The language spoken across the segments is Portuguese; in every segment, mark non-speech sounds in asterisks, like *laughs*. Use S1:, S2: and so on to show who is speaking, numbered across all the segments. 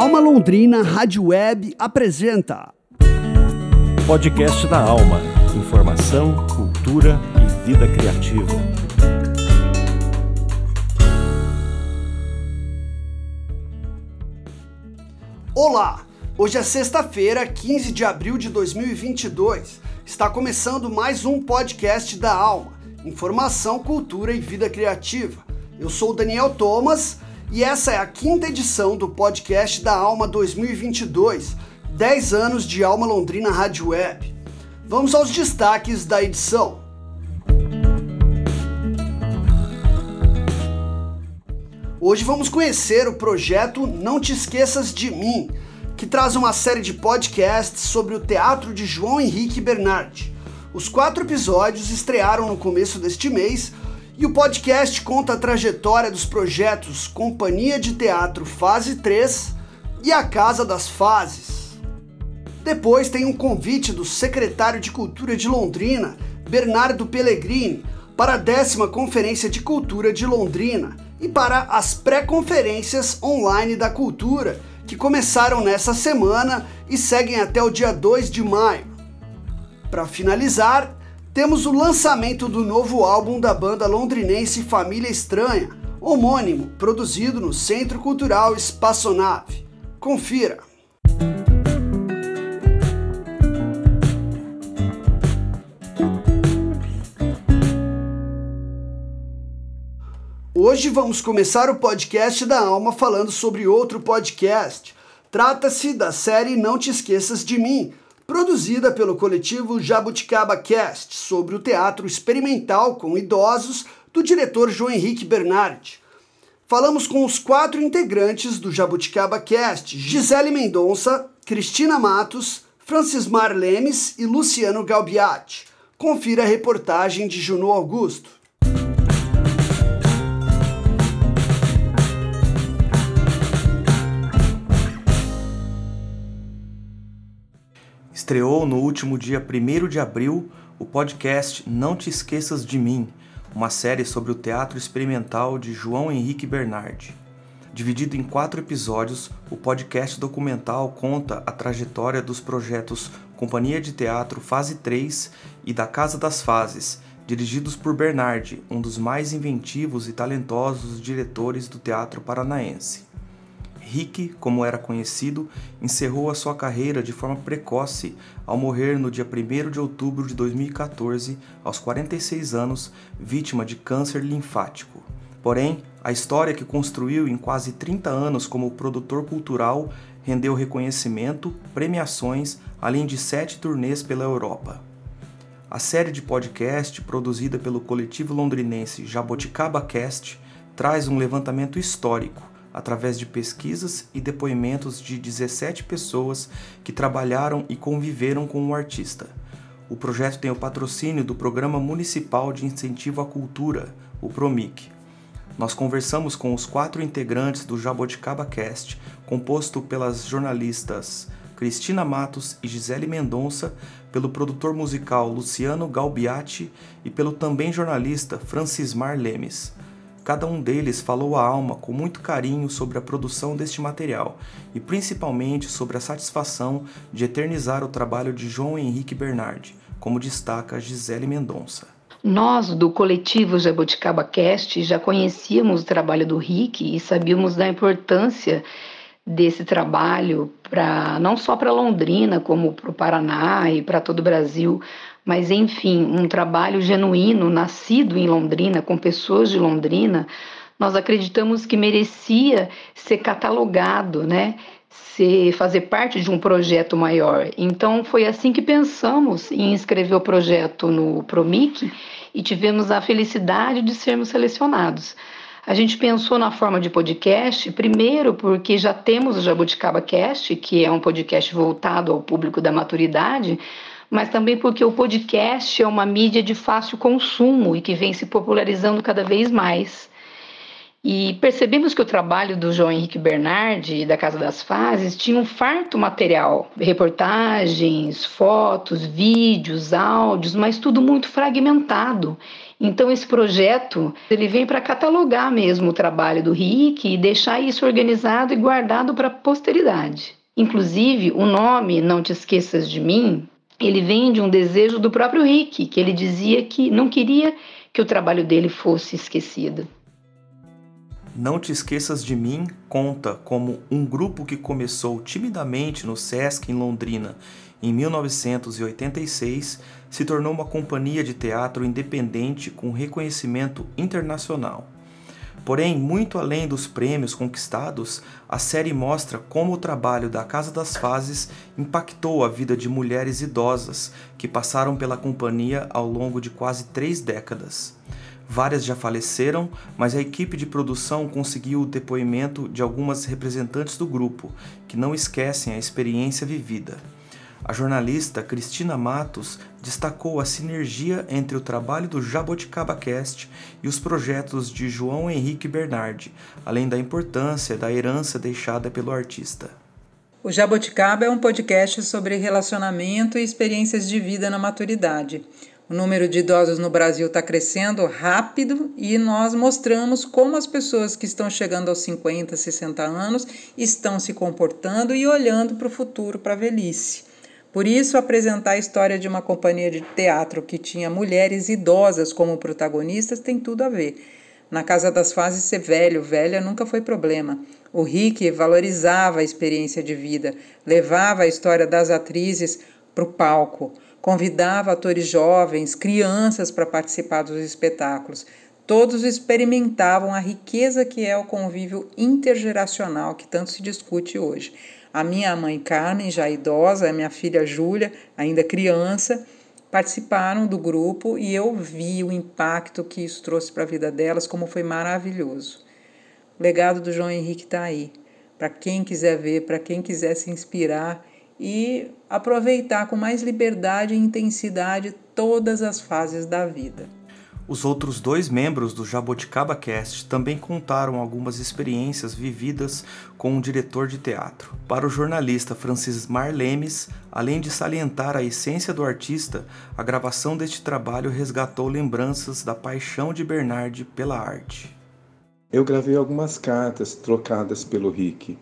S1: Alma Londrina Rádio Web apresenta
S2: Podcast da Alma. Informação, cultura e vida criativa.
S1: Olá! Hoje é sexta-feira, 15 de abril de 2022. Está começando mais um podcast da Alma. Informação, cultura e vida criativa. Eu sou o Daniel Thomas e essa é a quinta edição do podcast da Alma 2022, 10 anos de Alma Londrina Rádio Web. Vamos aos destaques da edição. Hoje vamos conhecer o projeto Não Te Esqueças de Mim, que traz uma série de podcasts sobre o teatro de João Henrique Bernardi. Os quatro episódios estrearam no começo deste mês e o podcast conta a trajetória dos projetos Companhia de Teatro Fase 3 e A Casa das Fases. Depois tem um convite do secretário de Cultura de Londrina, Bernardo Pellegrini, para a décima Conferência de Cultura de Londrina e para as pré-conferências online da cultura, que começaram nessa semana e seguem até o dia 2 de maio. Para finalizar, temos o lançamento do novo álbum da banda londrinense Família Estranha, homônimo, produzido no Centro Cultural Espaçonave. Confira! Hoje vamos começar o podcast da Alma falando sobre outro podcast. Trata-se da série Não Te Esqueças de Mim, produzida pelo coletivo Jabuticaba Cast, sobre o teatro experimental com idosos do diretor João Henrique Bernardi. Falamos com os quatro integrantes do Jabuticaba Cast: Gisele Mendonça, Cristina Matos, Francismar Lemes e Luciano Galbiati. Confira a reportagem de Juno Augusto.
S2: Estreou no último dia 1 de abril o podcast Não Te Esqueças de Mim, uma série sobre o teatro experimental de João Henrique Bernardi. Dividido em quatro episódios, o podcast documental conta a trajetória dos projetos Companhia de Teatro Fase 3 e da Casa das Fases, dirigidos por Bernardi, um dos mais inventivos e talentosos diretores do teatro paranaense. Rick, como era conhecido, encerrou a sua carreira de forma precoce ao morrer no dia 1 de outubro de 2014, aos 46 anos, vítima de câncer linfático. Porém, a história que construiu em quase 30 anos como produtor cultural rendeu reconhecimento, premiações, além de sete turnês pela Europa. A série de podcast, produzida pelo coletivo londrinense Jaboticaba Cast, traz um levantamento histórico através de pesquisas e depoimentos de 17 pessoas que trabalharam e conviveram com o artista. O projeto tem o patrocínio do Programa Municipal de Incentivo à Cultura, o PROMIC. Nós conversamos com os quatro integrantes do Jaboticaba Cast, composto pelas jornalistas Cristina Matos e Gisele Mendonça, pelo produtor musical Luciano Galbiati e pelo também jornalista Francismar Lemes. Cada um deles falou à alma com muito carinho sobre a produção deste material e principalmente sobre a satisfação de eternizar o trabalho de João Henrique Bernardi, como destaca Gisele Mendonça.
S3: Nós, do coletivo Jaboticaba Cast, já conhecíamos o trabalho do Rick e sabíamos da importância desse trabalho para não só para Londrina, como para o Paraná e para todo o Brasil, mas enfim, um trabalho genuíno, nascido em Londrina, com pessoas de Londrina, nós acreditamos que merecia ser catalogado, né? Ser, fazer parte de um projeto maior. Então foi assim que pensamos em inscrever o projeto no Promic e tivemos a felicidade de sermos selecionados. A gente pensou na forma de podcast, primeiro porque já temos o Jabuticaba Cast, que é um podcast voltado ao público da maturidade, mas também porque o podcast é uma mídia de fácil consumo e que vem se popularizando cada vez mais. E percebemos que o trabalho do João Henrique Bernardi e da Casa das Fases tinha um farto material, reportagens, fotos, vídeos, áudios, mas tudo muito fragmentado Então esse projeto ele vem para catalogar mesmo o trabalho do Rick e deixar isso organizado e guardado para a posteridade. Inclusive o nome Não Te Esqueças de Mim ele vem de um desejo do próprio Rick, que ele dizia que não queria que o trabalho dele fosse esquecido.
S2: Não Te Esqueças de Mim conta como um grupo que começou timidamente no Sesc em Londrina em 1986 se tornou uma companhia de teatro independente com reconhecimento internacional. Porém, muito além dos prêmios conquistados, a série mostra como o trabalho da Casa das Fases impactou a vida de mulheres idosas que passaram pela companhia ao longo de quase três décadas. Várias já faleceram, mas a equipe de produção conseguiu o depoimento de algumas representantes do grupo, que não esquecem a experiência vivida. A jornalista Cristina Matos destacou a sinergia entre o trabalho do Jaboticaba Cast e os projetos de João Henrique Bernardi, além da importância da herança deixada pelo artista.
S4: O Jaboticaba é um podcast sobre relacionamento e experiências de vida na maturidade. O número de idosos no Brasil está crescendo rápido e nós mostramos como as pessoas que estão chegando aos 50, 60 anos estão se comportando e olhando para o futuro, para a velhice. Por isso, apresentar a história de uma companhia de teatro que tinha mulheres idosas como protagonistas tem tudo a ver. Na Casa das Fases, ser velho, velha nunca foi problema. O Rick valorizava a experiência de vida, levava a história das atrizes para o palco, convidava atores jovens, crianças para participar dos espetáculos. Todos experimentavam a riqueza que é o convívio intergeracional que tanto se discute hoje. A minha mãe Carmen, já idosa, a minha filha Júlia, ainda criança, participaram do grupo e eu vi o impacto que isso trouxe para a vida delas, como foi maravilhoso. O legado do João Henrique está aí, para quem quiser ver, para quem quiser se inspirar e aproveitar com mais liberdade e intensidade todas as fases da vida.
S2: Os outros dois membros do Jaboticaba Cast também contaram algumas experiências vividas com um diretor de teatro. Para o jornalista Francis Marlemes, além de salientar a essência do artista, a gravação deste trabalho resgatou lembranças da paixão de Bernard pela arte.
S5: Eu gravei algumas cartas trocadas pelo Rick.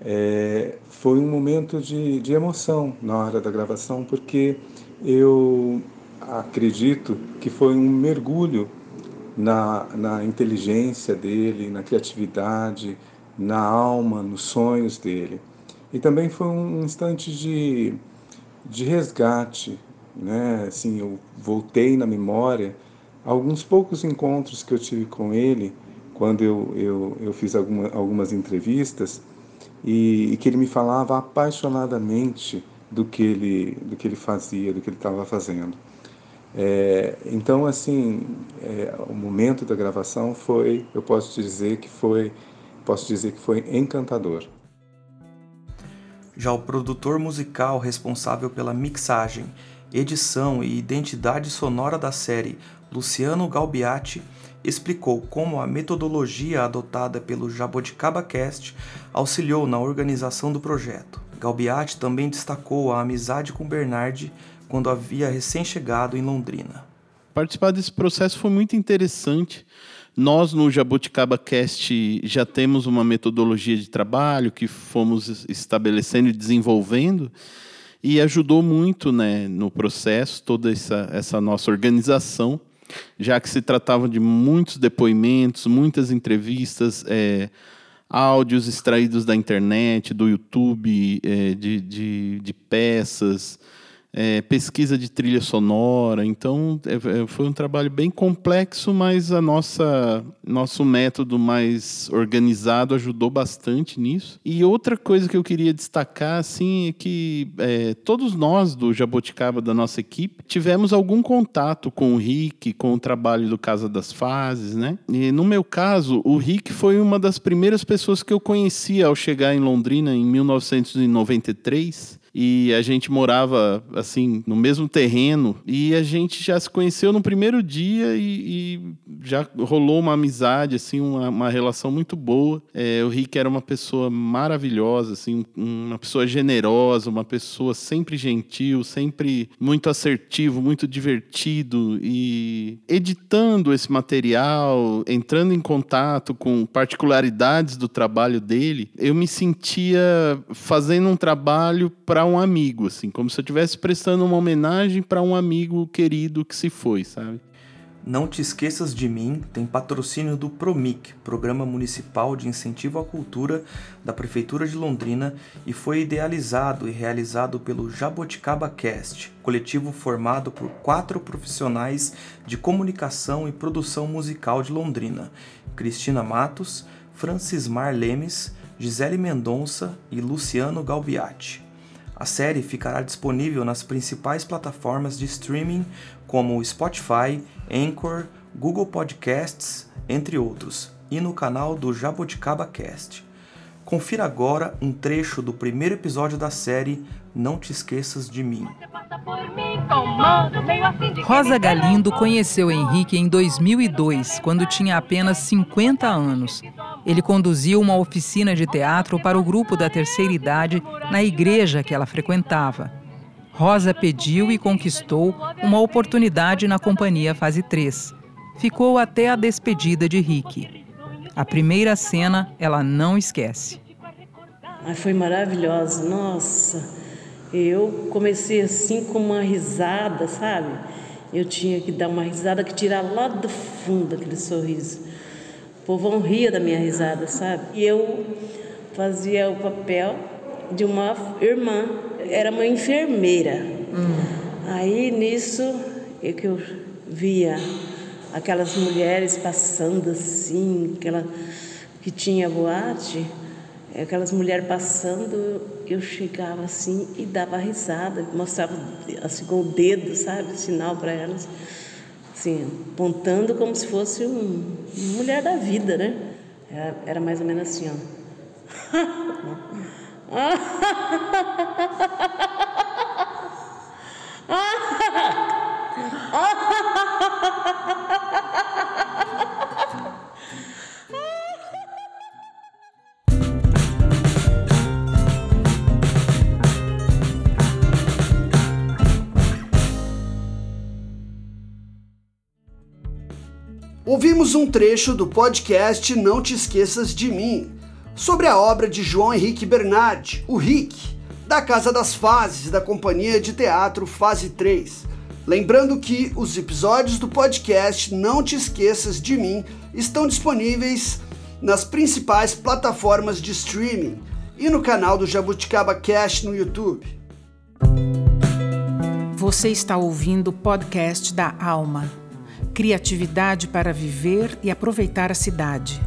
S5: É, foi um momento de, de emoção na hora da gravação, porque eu acredito que foi um mergulho na, na inteligência dele, na criatividade, na alma, nos sonhos dele. E também foi um instante de, de resgate, né? Assim, eu voltei na memória alguns poucos encontros que eu tive com ele quando eu, eu, eu fiz alguma, algumas entrevistas e, e que ele me falava apaixonadamente do que ele, do que ele fazia, do que ele estava fazendo. É, então, assim, é, o momento da gravação foi, eu posso dizer que foi, posso dizer que foi encantador.
S2: Já o produtor musical responsável pela mixagem, edição e identidade sonora da série, Luciano Galbiati, explicou como a metodologia adotada pelo Jaboticaba Cast auxiliou na organização do projeto. Galbiati também destacou a amizade com Bernard quando havia recém-chegado em Londrina.
S6: Participar desse processo foi muito interessante. Nós, no Jabuticaba Cast, já temos uma metodologia de trabalho que fomos estabelecendo e desenvolvendo e ajudou muito né, no processo, toda essa, essa nossa organização, já que se tratava de muitos depoimentos, muitas entrevistas, é, áudios extraídos da internet, do YouTube, é, de, de, de peças, é, pesquisa de trilha sonora. Então, é, é, foi um trabalho bem complexo, mas a nossa nosso método mais organizado ajudou bastante nisso. E outra coisa que eu queria destacar, assim, é que é, todos nós do Jaboticaba, da nossa equipe, tivemos algum contato com o Rick, com o trabalho do Casa das Fases, né? E no meu caso, o Rick foi uma das primeiras pessoas que eu conheci ao chegar em Londrina em 1993 e a gente morava assim no mesmo terreno e a gente já se conheceu no primeiro dia e, e já rolou uma amizade, assim, uma, uma relação muito boa. É, o Rick era uma pessoa maravilhosa, assim, uma pessoa generosa, uma pessoa sempre gentil, sempre muito assertivo, muito divertido e editando esse material, entrando em contato com particularidades do trabalho dele, eu me sentia fazendo um trabalho para um amigo, assim, como se eu estivesse prestando uma homenagem para um amigo querido que se foi, sabe?
S2: Não Te Esqueças de Mim tem patrocínio do PROMIC, Programa Municipal de Incentivo à Cultura da Prefeitura de Londrina, e foi idealizado e realizado pelo Jaboticaba Cast, coletivo formado por quatro profissionais de comunicação e produção musical de Londrina: Cristina Matos, Francismar Lemes, Gisele Mendonça e Luciano Galbiati. A série ficará disponível nas principais plataformas de streaming como Spotify, Anchor, Google Podcasts, entre outros, e no canal do Jaboticaba Cast. Confira agora um trecho do primeiro episódio da série Não Te Esqueças de Mim.
S4: Rosa Galindo conheceu Henrique em 2002, quando tinha apenas 50 anos. Ele conduziu uma oficina de teatro para o grupo da terceira idade na igreja que ela frequentava. Rosa pediu e conquistou uma oportunidade na companhia Fase 3. Ficou até a despedida de Rick. A primeira cena ela não esquece.
S7: foi maravilhosa, nossa. Eu comecei assim com uma risada, sabe? Eu tinha que dar uma risada que tirar lá do fundo aquele sorriso. O povo ria da minha risada, sabe? E eu fazia o papel de uma irmã, era uma enfermeira. Hum. Aí nisso é que eu via aquelas mulheres passando assim, aquela que tinha boate, aquelas mulheres passando, eu chegava assim e dava risada, mostrava assim com o dedo, sabe, sinal para elas assim, apontando como se fosse um, uma mulher da vida, né? Era, era mais ou menos assim, ó. *laughs*
S1: Ouvimos um trecho do podcast Não Te Esqueças de Mim, sobre a obra de João Henrique Bernardi, o Rick, da Casa das Fases da Companhia de Teatro Fase 3. Lembrando que os episódios do podcast Não Te Esqueças de Mim estão disponíveis nas principais plataformas de streaming e no canal do Jabuticaba Cast no YouTube.
S8: Você está ouvindo o podcast da Alma criatividade para viver e aproveitar a cidade.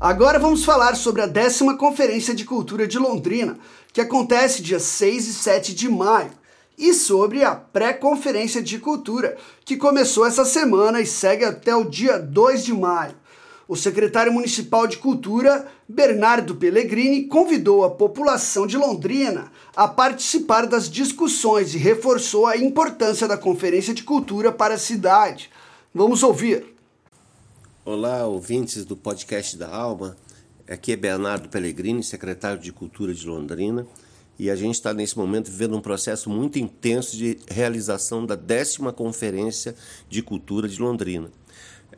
S1: Agora vamos falar sobre a décima Conferência de Cultura de Londrina, que acontece dia 6 e 7 de maio, e sobre a pré-conferência de cultura, que começou essa semana e segue até o dia 2 de maio o secretário municipal de Cultura, Bernardo Pellegrini, convidou a população de Londrina a participar das discussões e reforçou a importância da Conferência de Cultura para a cidade. Vamos ouvir.
S9: Olá, ouvintes do podcast da Alma. Aqui é Bernardo Pellegrini, secretário de Cultura de Londrina, e a gente está nesse momento vivendo um processo muito intenso de realização da décima Conferência de Cultura de Londrina.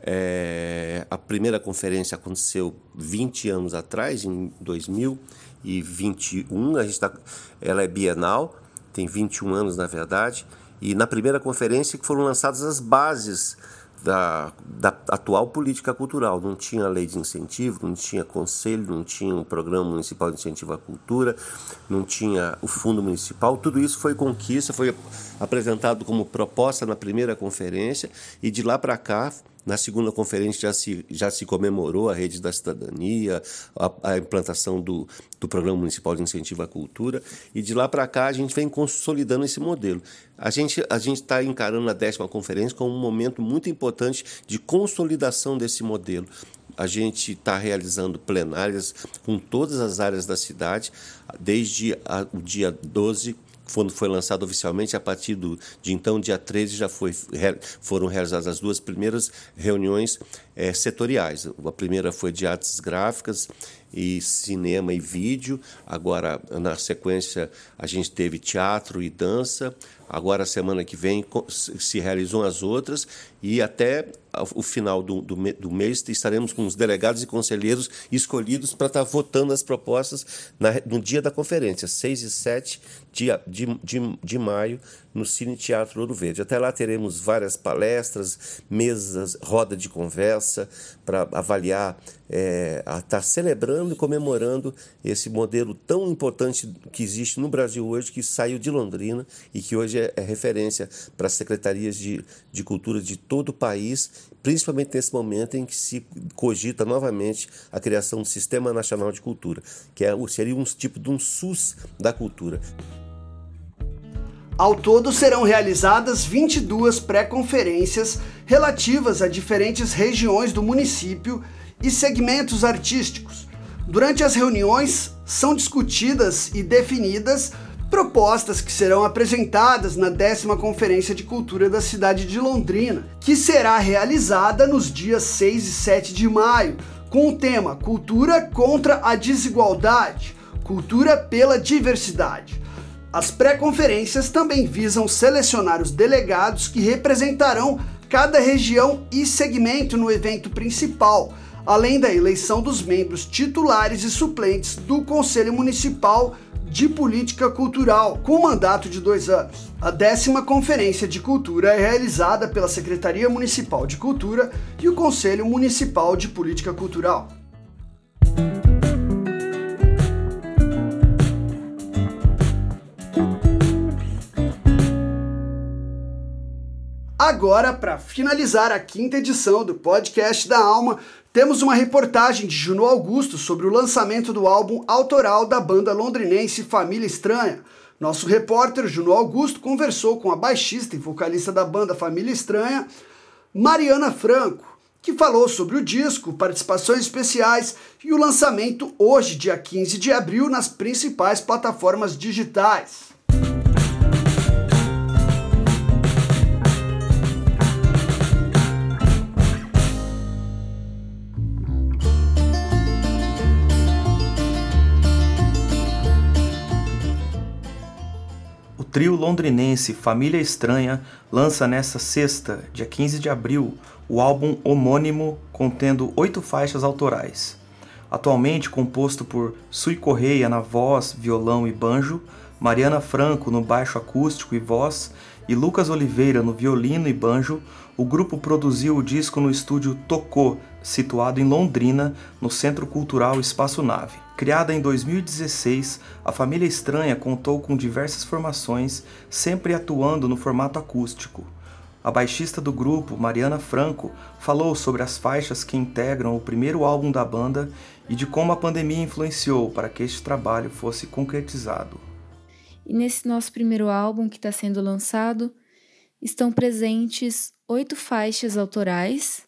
S9: É, a primeira conferência aconteceu 20 anos atrás, em 2021. A gente tá, ela é bienal, tem 21 anos na verdade. E na primeira conferência que foram lançadas as bases da, da, atual política cultural. Não tinha lei de incentivo, não tinha conselho, não tinha um programa municipal de incentivo à cultura, não tinha o fundo municipal. Tudo isso foi conquista, foi apresentado como proposta na primeira conferência e de lá para cá na segunda conferência já se, já se comemorou a rede da cidadania, a, a implantação do, do Programa Municipal de Incentivo à Cultura, e de lá para cá a gente vem consolidando esse modelo. A gente a está encarando a décima conferência como um momento muito importante de consolidação desse modelo a gente está realizando plenárias com todas as áreas da cidade, desde a, o dia 12 quando foi lançado oficialmente, a partir do, de então, dia 13, já foi, foram realizadas as duas primeiras reuniões é, setoriais. A primeira foi de artes gráficas e cinema e vídeo. Agora, na sequência, a gente teve teatro e dança. Agora, semana que vem, se realizam as outras e até o final do, do, do mês estaremos com os delegados e conselheiros escolhidos para estar votando as propostas na, no dia da conferência, 6 e 7 de, de, de, de maio, no Cine Teatro Ouro Verde. Até lá teremos várias palestras, mesas, roda de conversa para avaliar, é, estar tá celebrando e comemorando esse modelo tão importante que existe no Brasil hoje, que saiu de Londrina e que hoje é, é referência para as secretarias de, de cultura de todo o país, principalmente nesse momento em que se cogita novamente a criação do Sistema Nacional de Cultura, que é, seria um tipo de um SUS da cultura.
S1: Ao todo serão realizadas 22 pré-conferências relativas a diferentes regiões do município e segmentos artísticos. Durante as reuniões são discutidas e definidas propostas que serão apresentadas na décima Conferência de Cultura da cidade de Londrina, que será realizada nos dias 6 e 7 de maio, com o tema Cultura contra a Desigualdade, Cultura pela Diversidade. As pré-conferências também visam selecionar os delegados que representarão cada região e segmento no evento principal, além da eleição dos membros titulares e suplentes do Conselho Municipal de Política Cultural, com mandato de dois anos. A décima Conferência de Cultura é realizada pela Secretaria Municipal de Cultura e o Conselho Municipal de Política Cultural. Agora, para finalizar a quinta edição do podcast da Alma, temos uma reportagem de Juno Augusto sobre o lançamento do álbum autoral da banda londrinense Família Estranha. Nosso repórter Juno Augusto conversou com a baixista e vocalista da banda Família Estranha, Mariana Franco, que falou sobre o disco, participações especiais e o lançamento hoje, dia 15 de abril, nas principais plataformas digitais.
S2: Trio londrinense Família Estranha lança nesta sexta, dia 15 de abril, o álbum homônimo contendo oito faixas autorais. Atualmente composto por Sui Correia na voz, violão e banjo, Mariana Franco no baixo acústico e voz e Lucas Oliveira no violino e banjo, o grupo produziu o disco no estúdio Tocô, situado em Londrina, no Centro Cultural Espaço Nave. Criada em 2016, a Família Estranha contou com diversas formações, sempre atuando no formato acústico. A baixista do grupo, Mariana Franco, falou sobre as faixas que integram o primeiro álbum da banda e de como a pandemia influenciou para que este trabalho fosse concretizado.
S10: E nesse nosso primeiro álbum que está sendo lançado, estão presentes oito faixas autorais.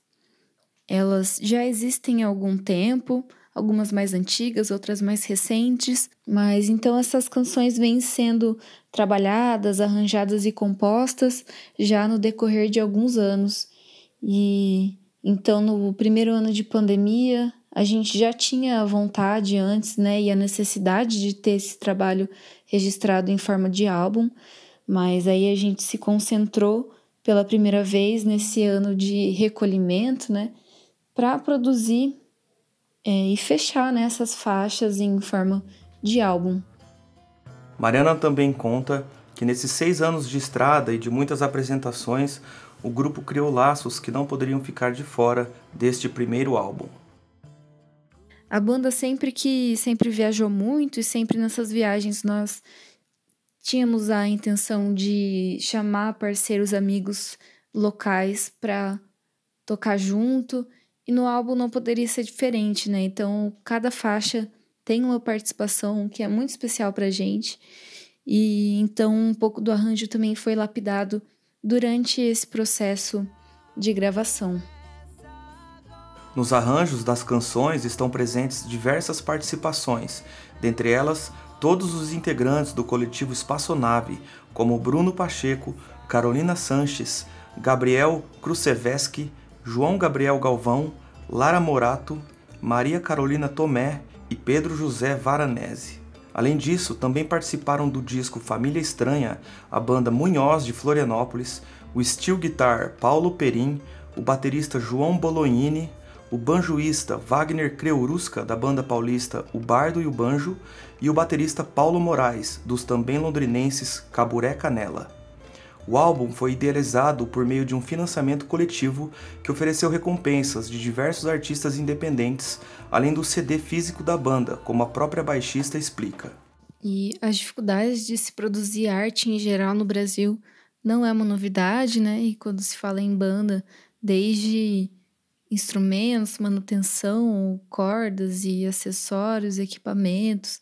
S10: Elas já existem há algum tempo, algumas mais antigas, outras mais recentes, mas então essas canções vêm sendo trabalhadas, arranjadas e compostas já no decorrer de alguns anos. E então no primeiro ano de pandemia, a gente já tinha a vontade antes, né, e a necessidade de ter esse trabalho registrado em forma de álbum, mas aí a gente se concentrou pela primeira vez nesse ano de recolhimento, né, para produzir é, e fechar né, essas faixas em forma de álbum.
S2: Mariana também conta que nesses seis anos de estrada e de muitas apresentações, o grupo criou laços que não poderiam ficar de fora deste primeiro álbum.
S10: A banda sempre que sempre viajou muito e sempre nessas viagens nós tínhamos a intenção de chamar parceiros amigos locais para tocar junto e no álbum não poderia ser diferente, né? Então, cada faixa tem uma participação que é muito especial pra gente. E então um pouco do arranjo também foi lapidado durante esse processo de gravação.
S2: Nos arranjos das canções estão presentes diversas participações, dentre elas todos os integrantes do coletivo Espaçonave, como Bruno Pacheco, Carolina Sanches, Gabriel Kruseveski, João Gabriel Galvão, Lara Morato, Maria Carolina Tomé e Pedro José Varanese. Além disso, também participaram do disco Família Estranha a banda Munhoz de Florianópolis, o steel guitar Paulo Perim, o baterista João Bolognini, o banjoísta Wagner Creurusca da banda paulista O Bardo e o Banjo e o baterista Paulo Moraes, dos também londrinenses Caburé Canela. O álbum foi idealizado por meio de um financiamento coletivo que ofereceu recompensas de diversos artistas independentes, além do CD físico da banda, como a própria baixista explica.
S10: E as dificuldades de se produzir arte em geral no Brasil não é uma novidade, né? E quando se fala em banda, desde instrumentos, manutenção, cordas e acessórios, equipamentos,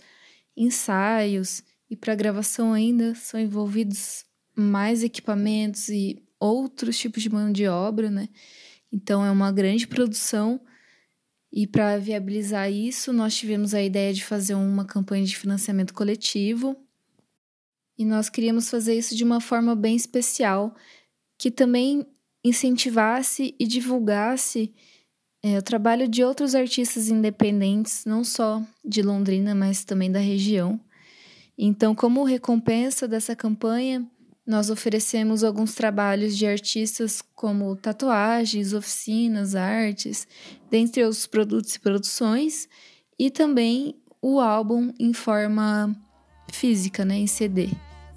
S10: ensaios e para gravação ainda são envolvidos mais equipamentos e outros tipos de mão de obra, né? Então é uma grande produção. E para viabilizar isso, nós tivemos a ideia de fazer uma campanha de financiamento coletivo. E nós queríamos fazer isso de uma forma bem especial, que também incentivasse e divulgasse é, o trabalho de outros artistas independentes, não só de Londrina, mas também da região. Então, como recompensa dessa campanha, nós oferecemos alguns trabalhos de artistas como tatuagens, oficinas, artes, dentre outros produtos e produções, e também o álbum em forma física, né, em CD.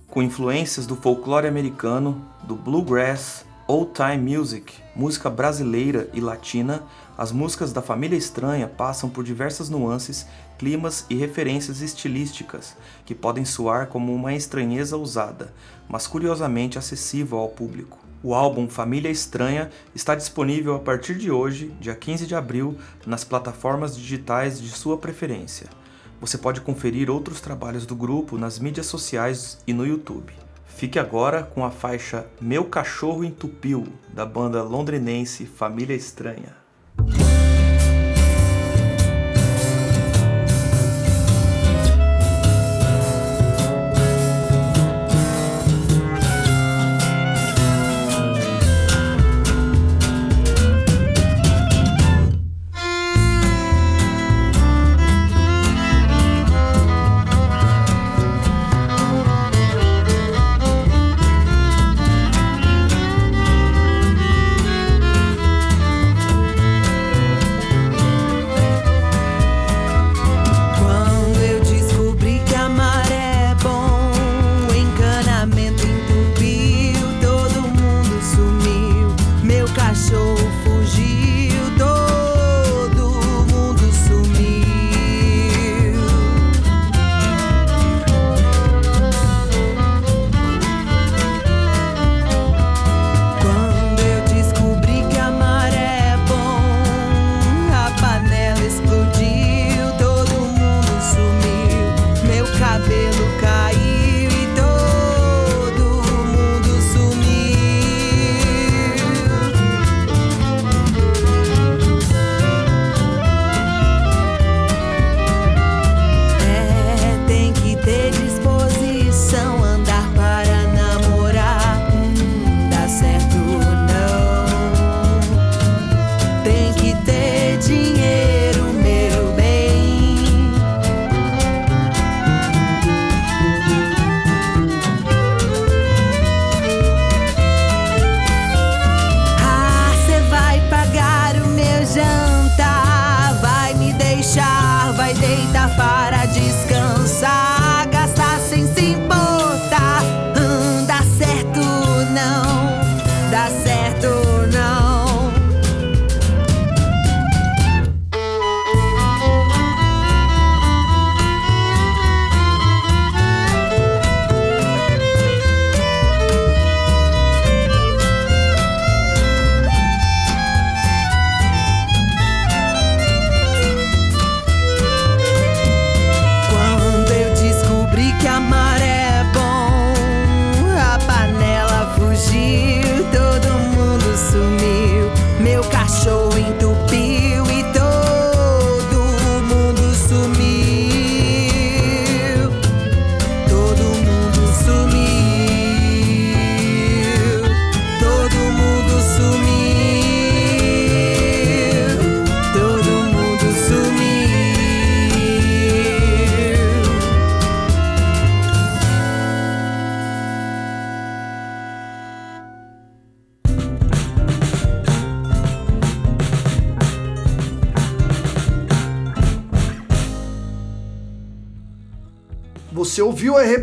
S2: Com influências do folclore americano, do bluegrass, old time music, música brasileira e latina, as músicas da Família Estranha passam por diversas nuances, climas e referências estilísticas que podem soar como uma estranheza usada, mas curiosamente acessível ao público. O álbum Família Estranha está disponível a partir de hoje, dia 15 de abril, nas plataformas digitais de sua preferência. Você pode conferir outros trabalhos do grupo nas mídias sociais e no YouTube. Fique agora com a faixa Meu Cachorro Entupiu, da banda londrinense Família Estranha.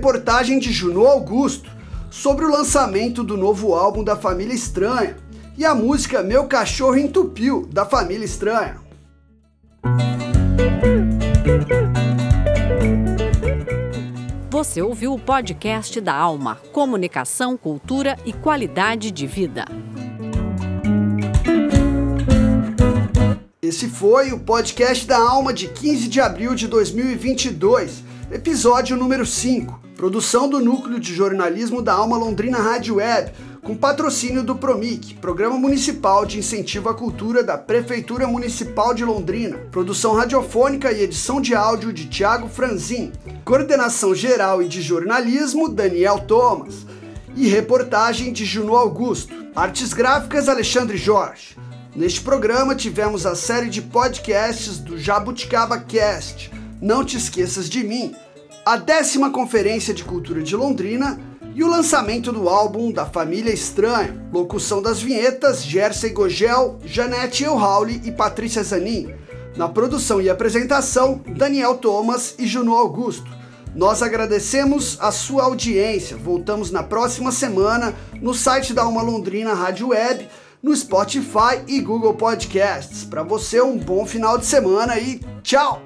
S1: Reportagem de Juno Augusto sobre o lançamento do novo álbum da Família Estranha e a música Meu Cachorro Entupiu, da Família Estranha.
S11: Você ouviu o podcast da Alma, Comunicação, Cultura e Qualidade de Vida.
S1: Esse foi o podcast da Alma de 15 de abril de 2022, episódio número 5, produção do Núcleo de Jornalismo da Alma Londrina Rádio Web, com patrocínio do PROMIC, Programa Municipal de Incentivo à Cultura da Prefeitura Municipal de Londrina. Produção radiofônica e edição de áudio de Tiago Franzin. Coordenação geral e de jornalismo, Daniel Thomas. E reportagem de Juno Augusto. Artes gráficas, Alexandre Jorge. Neste programa tivemos a série de podcasts do Jabuticaba Cast. Não te esqueças de mim. A décima Conferência de Cultura de Londrina e o lançamento do álbum da Família Estranha. Locução das vinhetas: Jersey Gogel, Janete Elhauli e Patrícia Zanin. Na produção e apresentação, Daniel Thomas e Juno Augusto. Nós agradecemos a sua audiência. Voltamos na próxima semana no site da Alma Londrina Rádio Web, no Spotify e Google Podcasts. Para você, um bom final de semana e tchau!